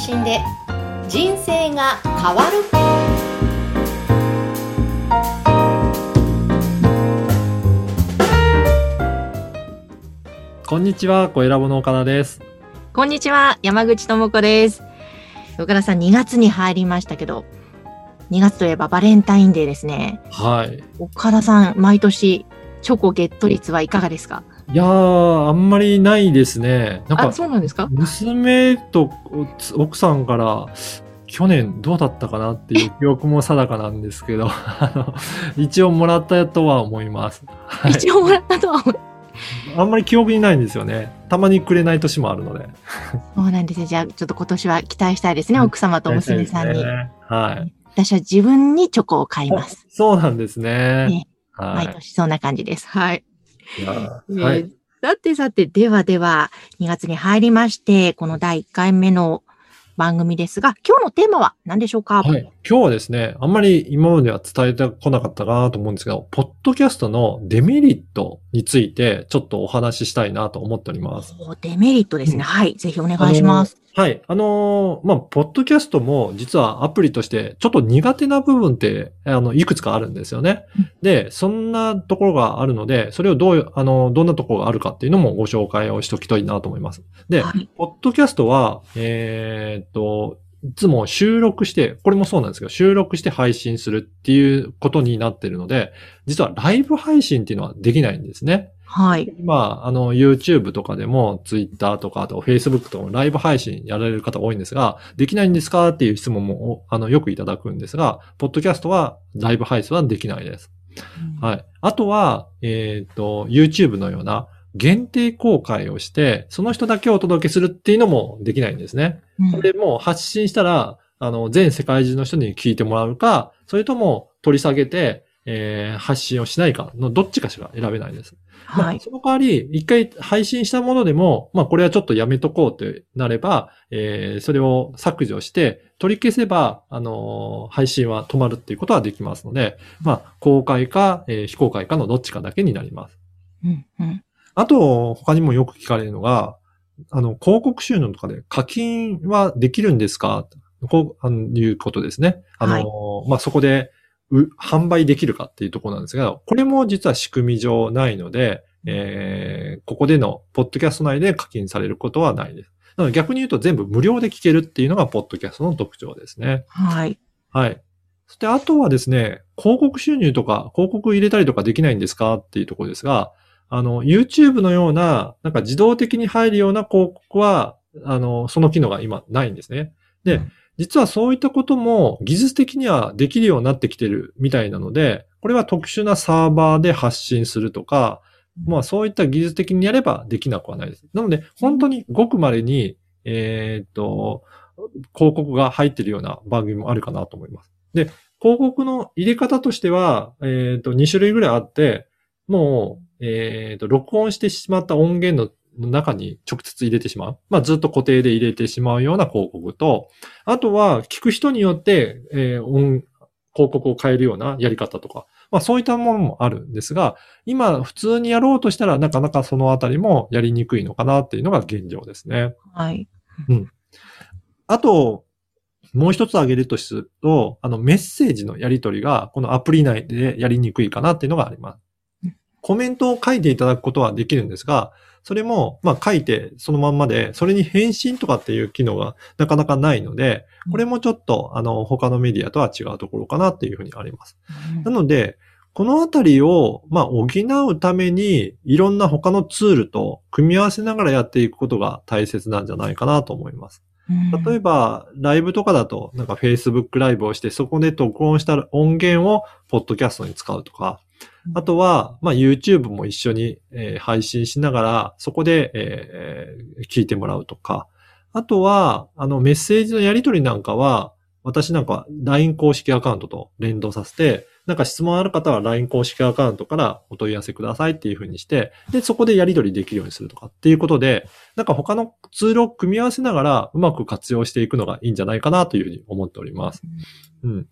信で人生が変わるこんにちは、小ラボの岡田です。こんにちは、山口智子です。岡田さん、2月に入りましたけど、2月といえばバレンタインデーですね。はい。岡田さん、毎年、チョコゲット率はいかがですか？いやー、あんまりないですね。なんあ、か、そうなんですか？娘と奥さんから、去年どうだったかなっていう記憶も定かなんですけど、あの、一応もらったとは思います。はい。一応もらったとは思う。あんまり記憶にないんですよね。たまにくれない年もあるので。そうなんですね。じゃあ、ちょっと今年は期待したいですね、奥様と娘さんに。ねはい。私は自分にチョコを買います。そうなんですね。ねは毎年そんな感じです。はい。はい。さてさて、ではでは、2月に入りまして、この第1回目の番組ですが、今日のテーマは何でしょうか？はい。今日はですね、あんまり今までは伝えてこなかったかなと思うんですけど、ポッドキャストのデメリットについてちょっとお話ししたいなと思っております。おデメリットですね。うんはい。ぜひお願いします。はい。あのーまあ、ポッドキャストも実はアプリとしてちょっと苦手な部分って、あの、いくつかあるんですよね。で、そんなところがあるので、それをどうあの、どんなところがあるかっていうのもご紹介をしときたいなと思います。で、はい。ポッドキャストは、えーっと、いつも収録して、これもそうなんですけど、収録して配信するっていうことになっているので、実はライブ配信っていうのはできないんですね。はい。今、あの、YouTube とかでも、Twitter とか、あと Facebook とかもライブ配信やられる方多いんですが、できないんですかっていう質問も、おあの、よくいただくんですが、ポッドキャストはライブ配信はできないです。はい。あとは、えっ、と、YouTube のような限定公開をして、その人だけをお届けするっていうのもできないんですね。うんこれもう発信したら、あの、全世界中の人に聞いてもらうか、それとも取り下げて、えー発信をしないかのどっちかしか選べないです。まはい。あその代わり、一回配信したものでも、まあこれはちょっとやめとこうってなれば、えーそれを削除して、取り消せば、あのー配信は止まるっていうことはできますので、まあ公開か、えー非公開かのどっちかだけになります。うんうんあと、他にもよく聞かれるのが、あの、広告収納とかで課金はできるんですか？こう、あのいうことですね。あの、はいまあ、そこで、う販売できるかっていうところなんですが、これも実は仕組み上ないので、えーここでの、ポッドキャスト内で課金されることはないです。なので逆に言うと全部無料で聞けるっていうのが、ポッドキャストの特徴ですね。はい。はい。そして、あとはですね、広告収入とか、広告入れたりとかできないんですか？っていうところですが、あの、YouTube のような、なんか自動的に入るような広告は、あの、その機能が今ないんですね。で、うん実はそういったことも技術的にはできるようになってきてるみたいなので、これは特殊なサーバーで発信するとか、まあそういった技術的にやればできなくはないです。なので、本当にごく稀に、えーっと、広告が入ってるような番組もあるかなと思います。で、広告の入れ方としては、えーっと、2種類ぐらいあって、もう、えーっと、録音してしまった音源のの中に直接入れてしまう。まあ、ずっと固定で入れてしまうような広告と、あとは、聞く人によって、えー音、広告を変えるようなやり方とか、まあ、そういったものもあるんですが、今、普通にやろうとしたら、なかなかそのあたりもやりにくいのかなっていうのが現状ですね。はい。あと、もう一つ挙げるとすると、あの、メッセージのやり取りが、このアプリ内でやりにくいかなっていうのがありますうん。コメントを書いていただくことはできるんですが、それも、まあ書いてそのまんまで、それに返信とかっていう機能がなかなかないので、これもちょっと、あの、他のメディアとは違うところかなっていうふうにあります。なので、このあたりを、まあ、補うために、いろんな他のツールと組み合わせながらやっていくことが大切なんじゃないかなと思います。例えば、ば、ライブとかだと、なんか Facebook ライブをして、そこで録音した音源をポッドキャストに使うとか、あとは、まあ YouTube も一緒に、えー配信しながら、そこで、えー聞いてもらうとか、あとは、あのメッセージのやり取りなんかは、私なんかは LINE 公式アカウントと連動させて、なんか質問ある方は LINE 公式アカウントからお問い合わせくださいっていうふうにして、で、そこでやり取りできるようにするとかっていうことで、なんか他のツールを組み合わせながらうまく活用していくのがいいんじゃないかなというふうに思っております。うん。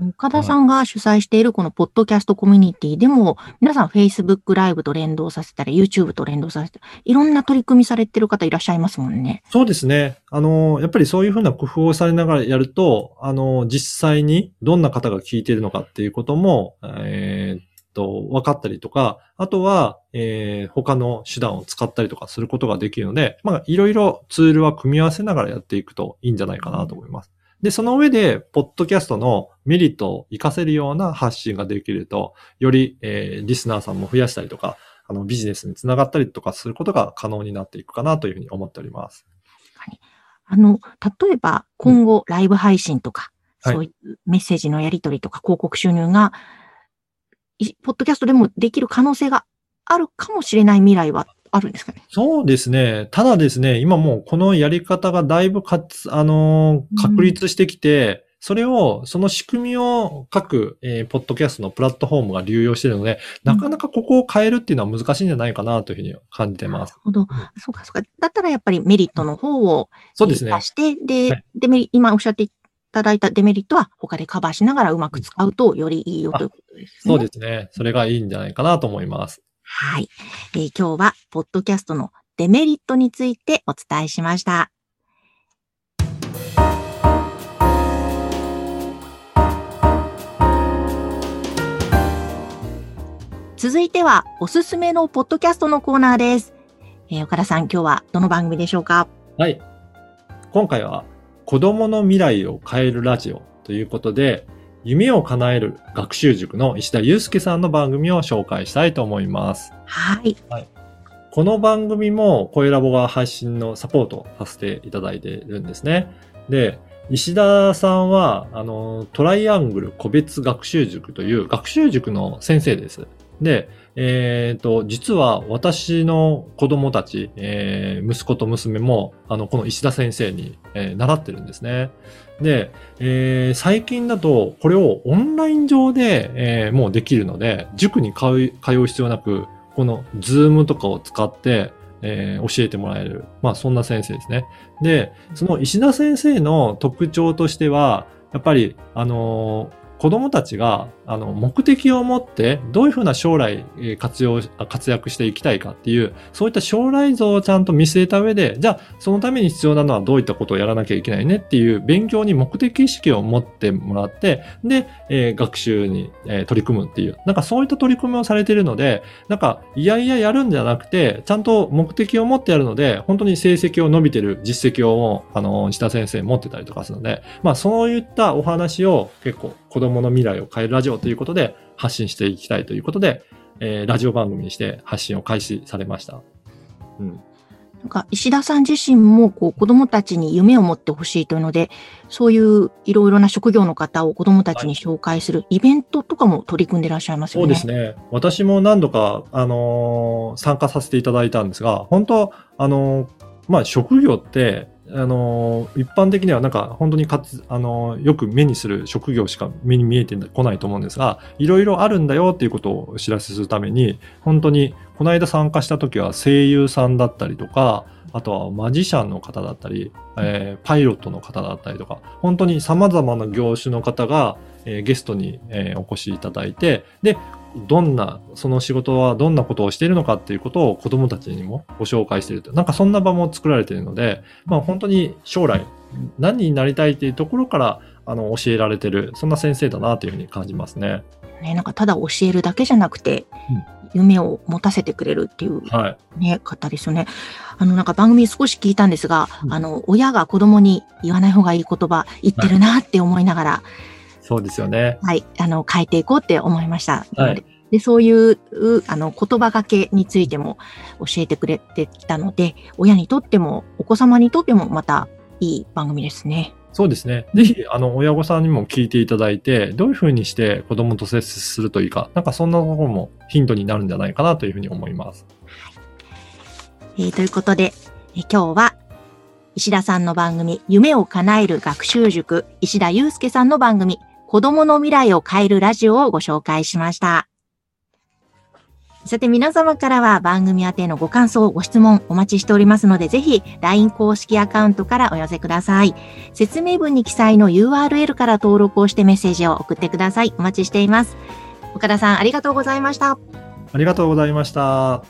岡田さんが主催しているこのポッドキャストコミュニティでも、皆さん Facebook ライブと連動させたり、YouTube と連動させたり、いろんな取り組みされてる方いらっしゃいますもんね。そうですね。あの、やっぱりそういうふうな工夫をされながらやると、あの、実際にどんな方が聞いているのかっていうことも、えーっと、分かったりとか、あとは、えー他の手段を使ったりとかすることができるので、まあ、いろいろツールは組み合わせながらやっていくといいんじゃないかなと思います。で、その上で、ポッドキャストのメリットを活かせるような発信ができると、より、えーリスナーさんも増やしたりとか、あの、ビジネスにつながったりとかすることが可能になっていくかなというふうに思っております。あの、例えば今後ライブ配信とか、はいそういうメッセージのやり取りとか広告収入が、いポッドキャストでもできる可能性があるかもしれない未来はあるんですかね？そうですね。ただですね、今もうこのやり方がだいぶかつ、あのー確立してきて、それを、その仕組みを各、えーポッドキャストのプラットフォームが流用しているので、なかなかここを変えるっていうのは難しいんじゃないかなというふうに感じてます。なるほど。そうか、そうか。だったらやっぱりメリットの方をそうですね出。して、で、はいデメリ今おっしゃっていただいたデメリットは他でカバーしながらうまく使うとよりいいよということですね。そうですね。それがいいんじゃないかなと思います。はい、えー今日は、ポッドキャストのデメリットについてお伝えしました。続いては、おすすめのポッドキャストのコーナーです。えー岡田さん、今日はどの番組でしょうか？はい。今回は、子供の未来を変えるラジオということで、夢を叶える学習塾の石田祐介さんの番組を紹介したいと思います。はい。この番組も声ラボが配信のサポートをさせていただいているんですね。で、石田さんは、あの、トライアングル個別学習塾という学習塾の先生です。で、えっ、と、実は私の子供たち、えー息子と娘も、あの、この石田先生に、えー習ってるんですね。で、えー最近だと、これをオンライン上で、えーもうできるので、塾に通い通う必要なく、このズームとかを使って、えー教えてもらえる。まあ、そんな先生ですね。で、その石田先生の特徴としては、やっぱり、あのー子供たちが、あの、目的を持って、どういうふうな将来、活用、活躍していきたいかっていう、そういった将来像をちゃんと見据えた上で、じゃあ、そのために必要なのはどういったことをやらなきゃいけないねっていう、勉強に目的意識を持ってもらって、で、えー学習に、えー取り組むっていう、なんかそういった取り組みをされているので、なんか、いやいややるんじゃなくて、ちゃんと目的を持ってやるので、本当に成績を伸びてる実績を、あの、石田先生持ってたりとかするので、まあ、そういったお話を結構、子供の未来を変えるラジオということで発信していきたいということで、えーラジオ番組にして発信を開始されました。うん。なんか石田さん自身もこう子供たちに夢を持ってほしいというので、そういういろいろな職業の方を子供たちに紹介するイベントとかも取り組んでらっしゃいますよね。そうですね。私も何度か、あのー参加させていただいたんですが、本当あのーまあ、職業って、あの一般的にはなんか本当にかつ、あのよく目にする職業しか目に見えてこないと思うんですが、いろいろあるんだよっていうことをお知らせするために、本当に、この間参加した時は声優さんだったりとか、あとはマジシャンの方だったり、えーパイロットの方だったりとか、本当に様々な業種の方が、えーゲストに、えーお越しいただいて、で、どんな、その仕事はどんなことをしているのかっていうことを子供たちにもご紹介していると。なんかそんな場も作られているので、まあ本当に将来何になりたいっていうところから、あの、教えられてる、そんな先生だなというふうに感じますね。ね、なんかただ教えるだけじゃなくて、うん夢を持たせてくれるっていうはい。ね、方ですよね。あの、なんか番組少し聞いたんですが、うんあの、親が子供に言わない方がいい言葉言ってるなって思いながら、そうですよね。はい、あの、変えていこうって思いました。はいでで、そういう、うあの、言葉がけについても教えてくれてきたので、親にとっても、お子様にとってもまたいい番組ですね。そうですね。ぜひ、あの、親御さんにも聞いていただいて、どういうふうにして子供と接するといいか、なんかそんなところもヒントになるんじゃないかなというふうに思います。えーということで、えー今日は、石田さんの番組、夢を叶える学習塾、石田祐介さんの番組、子供の未来を変えるラジオをご紹介しました。さて皆様からは番組宛てのご感想、ご質問お待ちしておりますので、ぜひ LINE 公式アカウントからお寄せください。説明文に記載の URL から登録をしてメッセージを送ってください。お待ちしています。岡田さん、ありがとうございました。ありがとうございました。